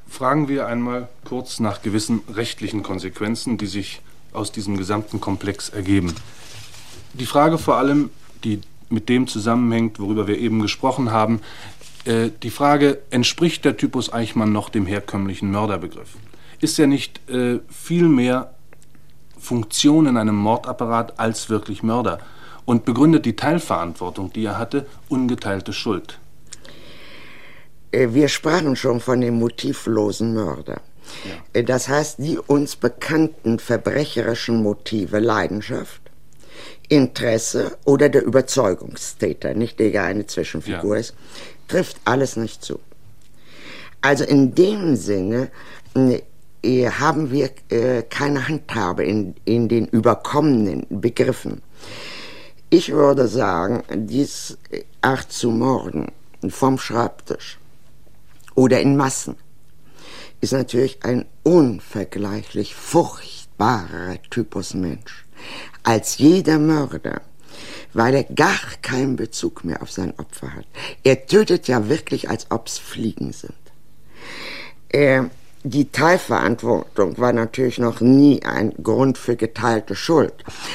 Fragen wir einmal kurz nach gewissen rechtlichen Konsequenzen, die sich aus diesem gesamten Komplex ergeben. Die Frage vor allem, die mit dem zusammenhängt, worüber wir eben gesprochen haben, äh, die Frage, entspricht der Typus Eichmann noch dem herkömmlichen Mörderbegriff? ist er nicht äh, viel mehr Funktion in einem Mordapparat als wirklich Mörder und begründet die Teilverantwortung, die er hatte, ungeteilte Schuld. Äh, wir sprachen schon von dem motivlosen Mörder. Ja. Äh, das heißt, die uns bekannten verbrecherischen Motive, Leidenschaft, Interesse oder der Überzeugungstäter, nicht der ja eine Zwischenfigur ja. ist, trifft alles nicht zu. Also in dem Sinne äh, äh, haben wir äh, keine Handhabe in, in den überkommenen Begriffen. Ich würde sagen, dies Art zu morden vom Schreibtisch oder in Massen ist natürlich ein unvergleichlich furchtbarer Typus Mensch als jeder Mörder, weil er gar keinen Bezug mehr auf sein Opfer hat. Er tötet ja wirklich, als ob's Fliegen sind. Er die Teilverantwortung war natürlich noch nie ein Grund für geteilte Schuld.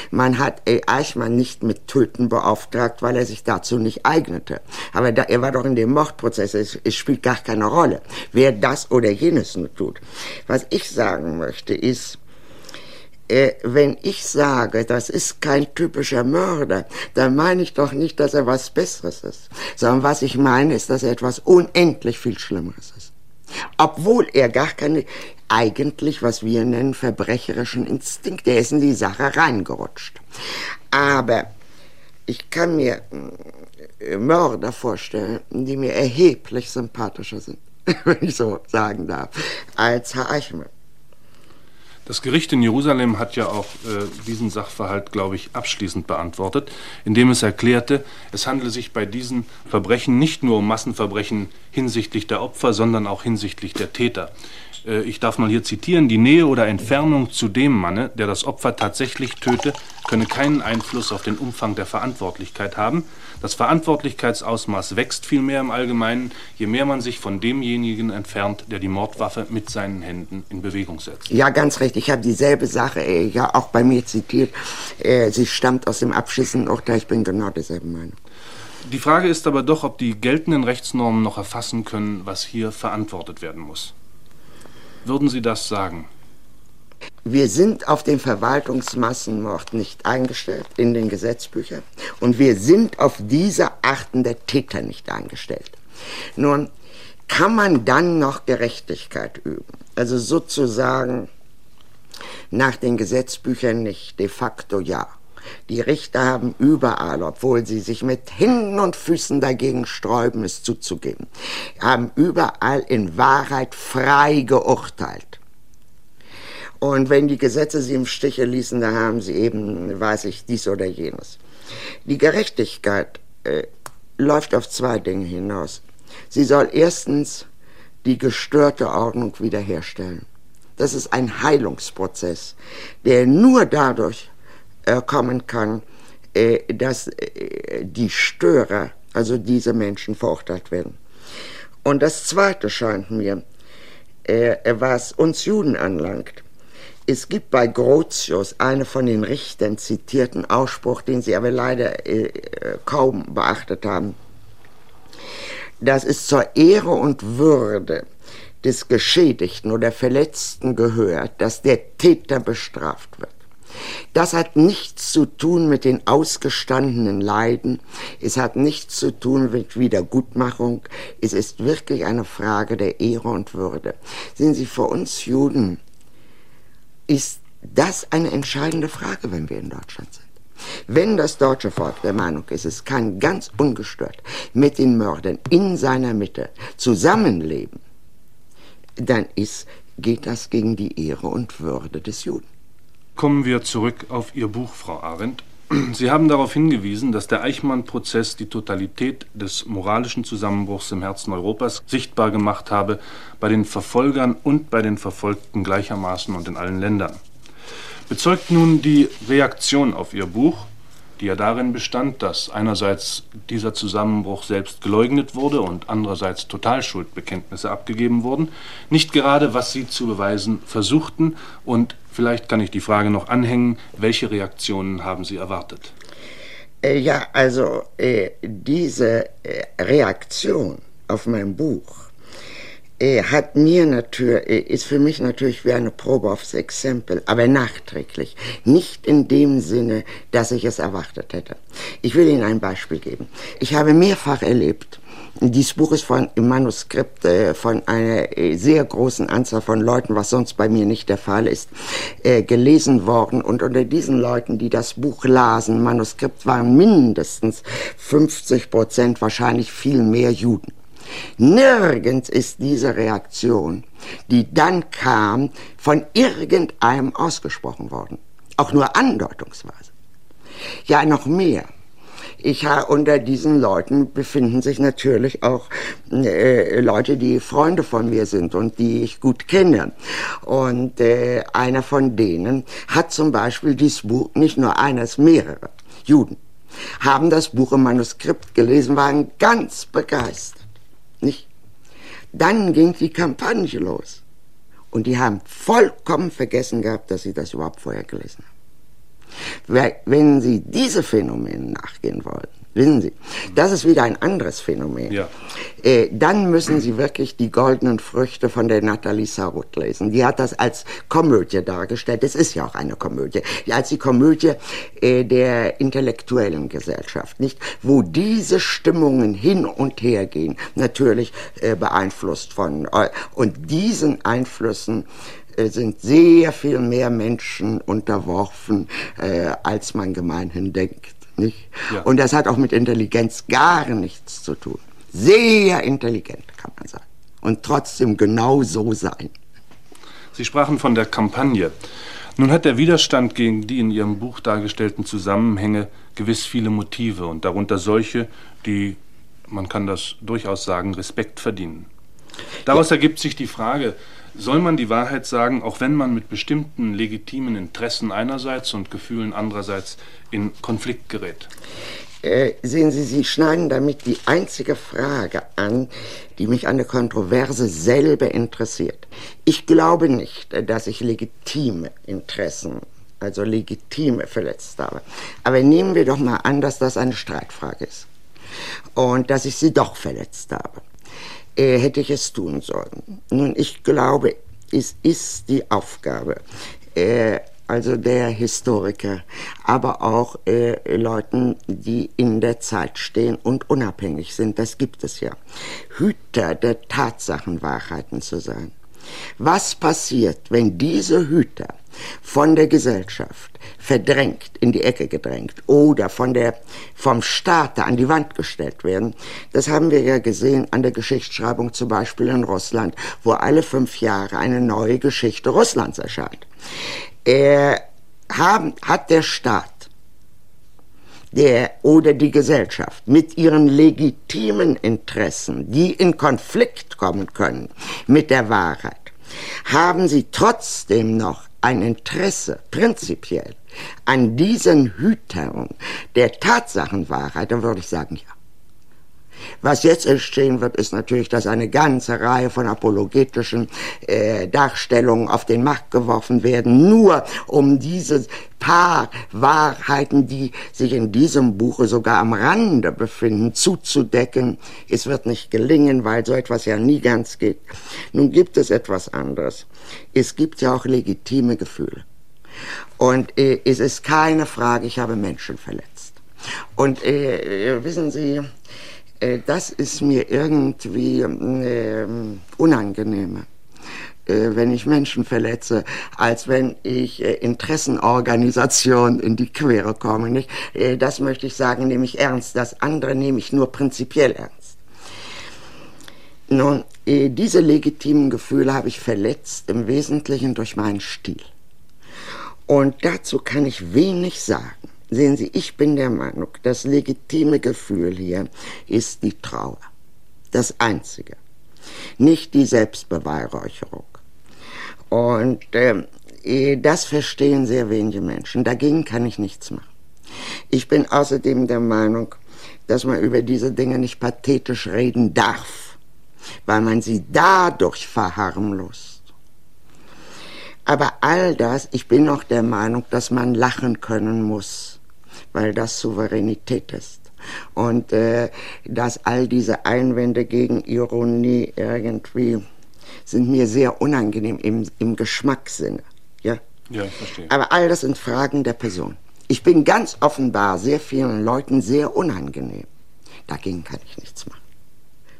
Man hat Eichmann nicht mit Töten beauftragt, weil er sich dazu nicht eignete. Aber da, er war doch in dem Mordprozess, es, es spielt gar keine Rolle, wer das oder jenes nur tut. Was ich sagen möchte ist, äh, wenn ich sage, das ist kein typischer Mörder, dann meine ich doch nicht, dass er was Besseres ist, sondern was ich meine, ist, dass er etwas unendlich viel Schlimmeres ist. Obwohl er gar keine, eigentlich, was wir nennen, verbrecherischen Instinkt, der ist in die Sache reingerutscht. Aber ich kann mir äh, Mörder vorstellen, die mir erheblich sympathischer sind, wenn ich so sagen darf, als Herr Eichmann. Das Gericht in Jerusalem hat ja auch äh, diesen Sachverhalt, glaube ich, abschließend beantwortet, indem es erklärte, es handele sich bei diesen Verbrechen nicht nur um Massenverbrechen hinsichtlich der Opfer, sondern auch hinsichtlich der Täter. Äh, ich darf mal hier zitieren, die Nähe oder Entfernung zu dem Manne, der das Opfer tatsächlich töte, könne keinen Einfluss auf den Umfang der Verantwortlichkeit haben. Das Verantwortlichkeitsausmaß wächst vielmehr im Allgemeinen, je mehr man sich von demjenigen entfernt, der die Mordwaffe mit seinen Händen in Bewegung setzt. Ja, ganz recht. Ich habe dieselbe Sache äh, ja auch bei mir zitiert. Äh, sie stammt aus dem abschließenden Urteil. Ich bin genau derselben Meinung. Die Frage ist aber doch, ob die geltenden Rechtsnormen noch erfassen können, was hier verantwortet werden muss. Würden Sie das sagen? Wir sind auf den Verwaltungsmassenmord nicht eingestellt in den Gesetzbüchern und wir sind auf diese Arten der Täter nicht eingestellt. Nun, kann man dann noch Gerechtigkeit üben? Also sozusagen nach den Gesetzbüchern nicht, de facto ja. Die Richter haben überall, obwohl sie sich mit Händen und Füßen dagegen sträuben, es zuzugeben, haben überall in Wahrheit frei geurteilt. Und wenn die Gesetze sie im Stiche ließen, dann haben sie eben, weiß ich, dies oder jenes. Die Gerechtigkeit äh, läuft auf zwei Dinge hinaus. Sie soll erstens die gestörte Ordnung wiederherstellen. Das ist ein Heilungsprozess, der nur dadurch äh, kommen kann, äh, dass äh, die Störer, also diese Menschen, verurteilt werden. Und das Zweite scheint mir, äh, was uns Juden anlangt, es gibt bei Grotius einen von den Richtern zitierten Ausspruch, den Sie aber leider äh, kaum beachtet haben. Das ist zur Ehre und Würde des Geschädigten oder Verletzten gehört, dass der Täter bestraft wird. Das hat nichts zu tun mit den ausgestandenen Leiden, es hat nichts zu tun mit Wiedergutmachung, es ist wirklich eine Frage der Ehre und Würde. Sehen Sie, für uns Juden ist das eine entscheidende Frage, wenn wir in Deutschland sind. Wenn das deutsche Volk der Meinung ist, es kann ganz ungestört mit den Mördern in seiner Mitte zusammenleben, dann ist, geht das gegen die Ehre und Würde des Juden. Kommen wir zurück auf Ihr Buch, Frau Arendt. Sie haben darauf hingewiesen, dass der Eichmann-Prozess die Totalität des moralischen Zusammenbruchs im Herzen Europas sichtbar gemacht habe, bei den Verfolgern und bei den Verfolgten gleichermaßen und in allen Ländern. Bezeugt nun die Reaktion auf Ihr Buch, die ja darin bestand, dass einerseits dieser Zusammenbruch selbst geleugnet wurde und andererseits Totalschuldbekenntnisse abgegeben wurden, nicht gerade, was Sie zu beweisen versuchten und Vielleicht kann ich die Frage noch anhängen, welche Reaktionen haben Sie erwartet? Äh, ja, also äh, diese äh, Reaktion auf mein Buch hat mir natürlich, ist für mich natürlich wie eine Probe aufs Exempel, aber nachträglich. Nicht in dem Sinne, dass ich es erwartet hätte. Ich will Ihnen ein Beispiel geben. Ich habe mehrfach erlebt, dieses Buch ist von, im Manuskript äh, von einer äh, sehr großen Anzahl von Leuten, was sonst bei mir nicht der Fall ist, äh, gelesen worden. Und unter diesen Leuten, die das Buch lasen, Manuskript waren mindestens 50 Prozent, wahrscheinlich viel mehr Juden. Nirgends ist diese Reaktion, die dann kam, von irgendeinem ausgesprochen worden. Auch nur andeutungsweise. Ja, noch mehr. Ich unter diesen Leuten befinden sich natürlich auch äh, Leute, die Freunde von mir sind und die ich gut kenne. Und äh, einer von denen hat zum Beispiel dieses Buch, nicht nur eines, mehrere Juden, haben das Buch im Manuskript gelesen, waren ganz begeistert. Nicht? Dann ging die Kampagne los. Und die haben vollkommen vergessen gehabt, dass sie das überhaupt vorher gelesen haben. Wenn Sie diese Phänomene nachgehen wollen, wissen Sie, das ist wieder ein anderes Phänomen. Ja. Äh, dann müssen Sie wirklich die goldenen Früchte von der Nathalie Sarut lesen. Die hat das als Komödie dargestellt. Es ist ja auch eine Komödie. Als die Komödie äh, der intellektuellen Gesellschaft, nicht? Wo diese Stimmungen hin und her gehen, natürlich äh, beeinflusst von, äh, und diesen Einflüssen äh, sind sehr viel mehr Menschen unterworfen, äh, als man gemeinhin denkt. Nicht? Ja. Und das hat auch mit Intelligenz gar nichts zu tun. Sehr intelligent, kann man sagen. Und trotzdem genau so sein. Sie sprachen von der Kampagne. Nun hat der Widerstand gegen die in Ihrem Buch dargestellten Zusammenhänge gewiss viele Motive und darunter solche, die, man kann das durchaus sagen, Respekt verdienen. Daraus ja. ergibt sich die Frage, soll man die Wahrheit sagen, auch wenn man mit bestimmten legitimen Interessen einerseits und Gefühlen andererseits in Konflikt gerät? Äh, sehen Sie, Sie schneiden damit die einzige Frage an, die mich an der Kontroverse selber interessiert. Ich glaube nicht, dass ich legitime Interessen, also legitime verletzt habe. Aber nehmen wir doch mal an, dass das eine Streitfrage ist und dass ich sie doch verletzt habe äh, hätte ich es tun sollen. Nun, ich glaube, es ist die Aufgabe äh, also der Historiker, aber auch äh, Leuten, die in der Zeit stehen und unabhängig sind, das gibt es ja, Hüter der Tatsachenwahrheiten zu sein. Was passiert, wenn diese Hüter von der Gesellschaft verdrängt, in die Ecke gedrängt oder von der, vom Staate an die Wand gestellt werden? Das haben wir ja gesehen an der Geschichtsschreibung zum Beispiel in Russland, wo alle fünf Jahre eine neue Geschichte Russlands erscheint. Er haben, hat der Staat der oder die Gesellschaft mit ihren legitimen Interessen, die in Konflikt kommen können mit der Wahrheit, haben sie trotzdem noch ein Interesse, prinzipiell, an diesen Hütern der Tatsachenwahrheit, dann würde ich sagen, ja. Was jetzt entstehen wird, ist natürlich, dass eine ganze Reihe von apologetischen äh, Darstellungen auf den Markt geworfen werden, nur um diese paar Wahrheiten, die sich in diesem Buche sogar am Rande befinden, zuzudecken. Es wird nicht gelingen, weil so etwas ja nie ganz geht. Nun gibt es etwas anderes. Es gibt ja auch legitime Gefühle. Und äh, es ist keine Frage, ich habe Menschen verletzt. Und äh, wissen Sie, das ist mir irgendwie äh, unangenehmer äh, wenn ich Menschen verletze, als wenn ich äh, Interessenorganisationen in die Quere komme. Nicht? Äh, das möchte ich sagen, nehme ich ernst. Das andere nehme ich nur prinzipiell ernst. Nun, äh, diese legitimen Gefühle habe ich verletzt, im Wesentlichen durch meinen Stil. Und dazu kann ich wenig sagen. Sehen Sie, ich bin der Meinung, das legitime Gefühl hier ist die Trauer. Das Einzige. Nicht die Selbstbeweihräucherung. Und äh, das verstehen sehr wenige Menschen. Dagegen kann ich nichts machen. Ich bin außerdem der Meinung, dass man über diese Dinge nicht pathetisch reden darf, weil man sie dadurch verharmlost. Aber all das, ich bin noch der Meinung, dass man lachen können muss weil das Souveränität ist. Und äh, dass all diese Einwände gegen Ironie irgendwie sind mir sehr unangenehm im, im Geschmackssinne. Ja? ja, verstehe. Aber all das sind Fragen der Person. Ich bin ganz offenbar sehr vielen Leuten sehr unangenehm. Dagegen kann ich nichts machen.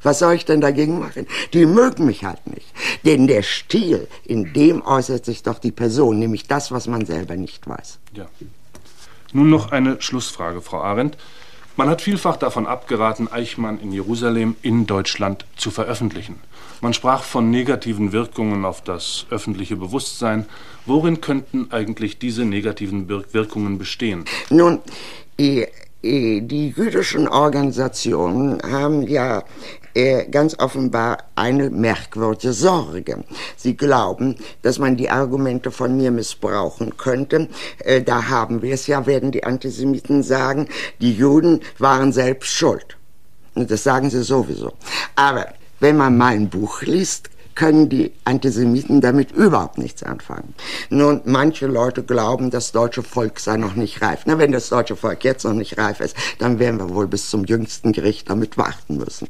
Was soll ich denn dagegen machen? Die mögen mich halt nicht. Denn der Stil, in dem äußert sich doch die Person, nämlich das, was man selber nicht weiß. Ja. Nun noch eine Schlussfrage, Frau Arendt. Man hat vielfach davon abgeraten, Eichmann in Jerusalem in Deutschland zu veröffentlichen. Man sprach von negativen Wirkungen auf das öffentliche Bewusstsein. Worin könnten eigentlich diese negativen Wirkungen bestehen? Nun, die, die jüdischen Organisationen haben ja äh, ganz offenbar eine merkwürdige Sorge. Sie glauben, dass man die Argumente von mir missbrauchen könnte. Äh, da haben wir es ja, werden die Antisemiten sagen, die Juden waren selbst schuld. Und das sagen sie sowieso. Aber wenn man mein Buch liest, können die Antisemiten damit überhaupt nichts anfangen. Nun, manche Leute glauben, das deutsche Volk sei noch nicht reif. Na, wenn das deutsche Volk jetzt noch nicht reif ist, dann werden wir wohl bis zum jüngsten Gericht damit warten müssen.